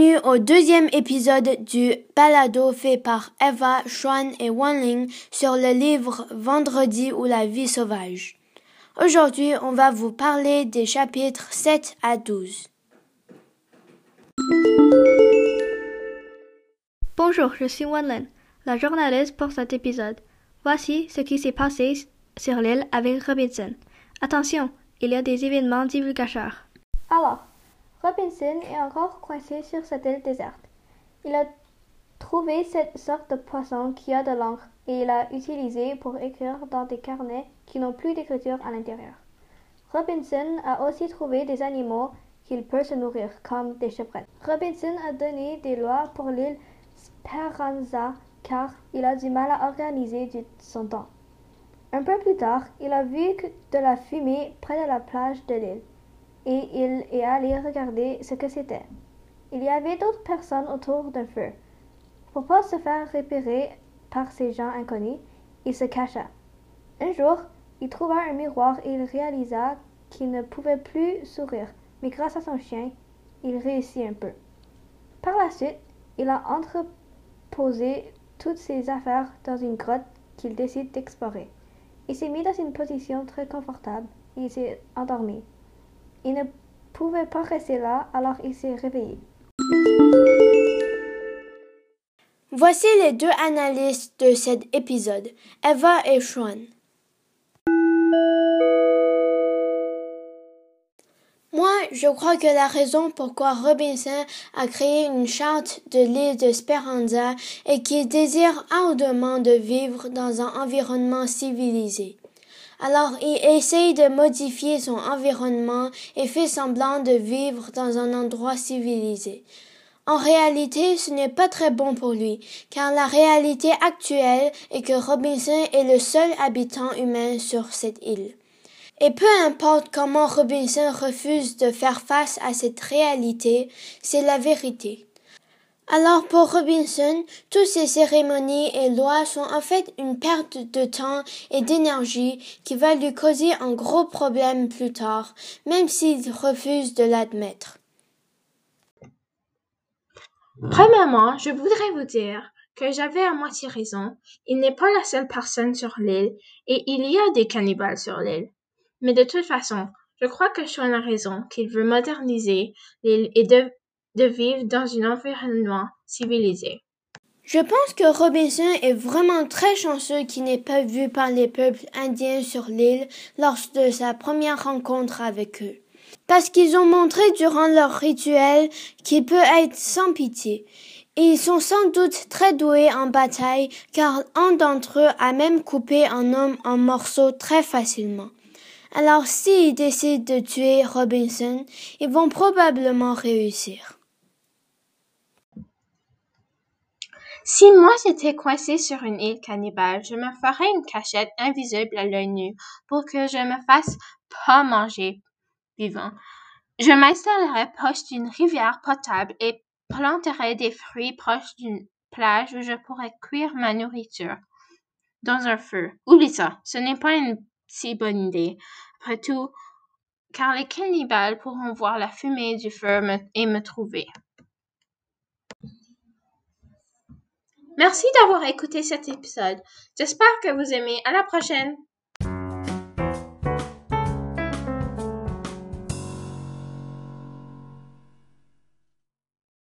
Bienvenue au deuxième épisode du balado fait par Eva, Xuan et Wanling sur le livre Vendredi ou la vie sauvage. Aujourd'hui, on va vous parler des chapitres 7 à 12. Bonjour, je suis Wanlin, la journaliste pour cet épisode. Voici ce qui s'est passé sur l'île avec Robinson. Attention, il y a des événements divulgateurs. Alors, Robinson est encore coincé sur cette île déserte. Il a trouvé cette sorte de poisson qui a de l'encre et il l'a utilisé pour écrire dans des carnets qui n'ont plus d'écriture à l'intérieur. Robinson a aussi trouvé des animaux qu'il peut se nourrir, comme des chevrettes. Robinson a donné des lois pour l'île Speranza car il a du mal à organiser son temps. Un peu plus tard, il a vu de la fumée près de la plage de l'île et il est allé regarder ce que c'était. Il y avait d'autres personnes autour d'un feu. Pour pas se faire repérer par ces gens inconnus, il se cacha. Un jour, il trouva un miroir et il réalisa qu'il ne pouvait plus sourire, mais grâce à son chien, il réussit un peu. Par la suite, il a entreposé toutes ses affaires dans une grotte qu'il décide d'explorer. Il s'est mis dans une position très confortable et il s'est endormi. Il ne pouvait pas rester là, alors il s'est réveillé. Voici les deux analystes de cet épisode, Eva et Sean. Moi, je crois que la raison pourquoi Robinson a créé une charte de l'île de Speranza est qu'il désire ardemment de vivre dans un environnement civilisé. Alors il essaye de modifier son environnement et fait semblant de vivre dans un endroit civilisé. En réalité, ce n'est pas très bon pour lui, car la réalité actuelle est que Robinson est le seul habitant humain sur cette île. Et peu importe comment Robinson refuse de faire face à cette réalité, c'est la vérité. Alors pour Robinson, toutes ces cérémonies et lois sont en fait une perte de temps et d'énergie qui va lui causer un gros problème plus tard, même s'il refuse de l'admettre. Premièrement, je voudrais vous dire que j'avais à moitié raison. Il n'est pas la seule personne sur l'île et il y a des cannibales sur l'île. Mais de toute façon, je crois que Sean a raison qu'il veut moderniser l'île et de de vivre dans un environnement civilisé. Je pense que Robinson est vraiment très chanceux qu'il n'ait pas vu par les peuples indiens sur l'île lors de sa première rencontre avec eux. Parce qu'ils ont montré durant leur rituel qu'il peut être sans pitié. Et ils sont sans doute très doués en bataille car un d'entre eux a même coupé un homme en morceaux très facilement. Alors s'ils décident de tuer Robinson, ils vont probablement réussir. Si moi j'étais coincé sur une île cannibale, je me ferais une cachette invisible à l'œil nu pour que je me fasse pas manger vivant. Je m'installerais proche d'une rivière potable et planterais des fruits proches d'une plage où je pourrais cuire ma nourriture dans un feu. Oublie ça, ce n'est pas une si bonne idée. Après tout, car les cannibales pourront voir la fumée du feu et me trouver. Merci d'avoir écouté cet épisode. J'espère que vous aimez. À la prochaine!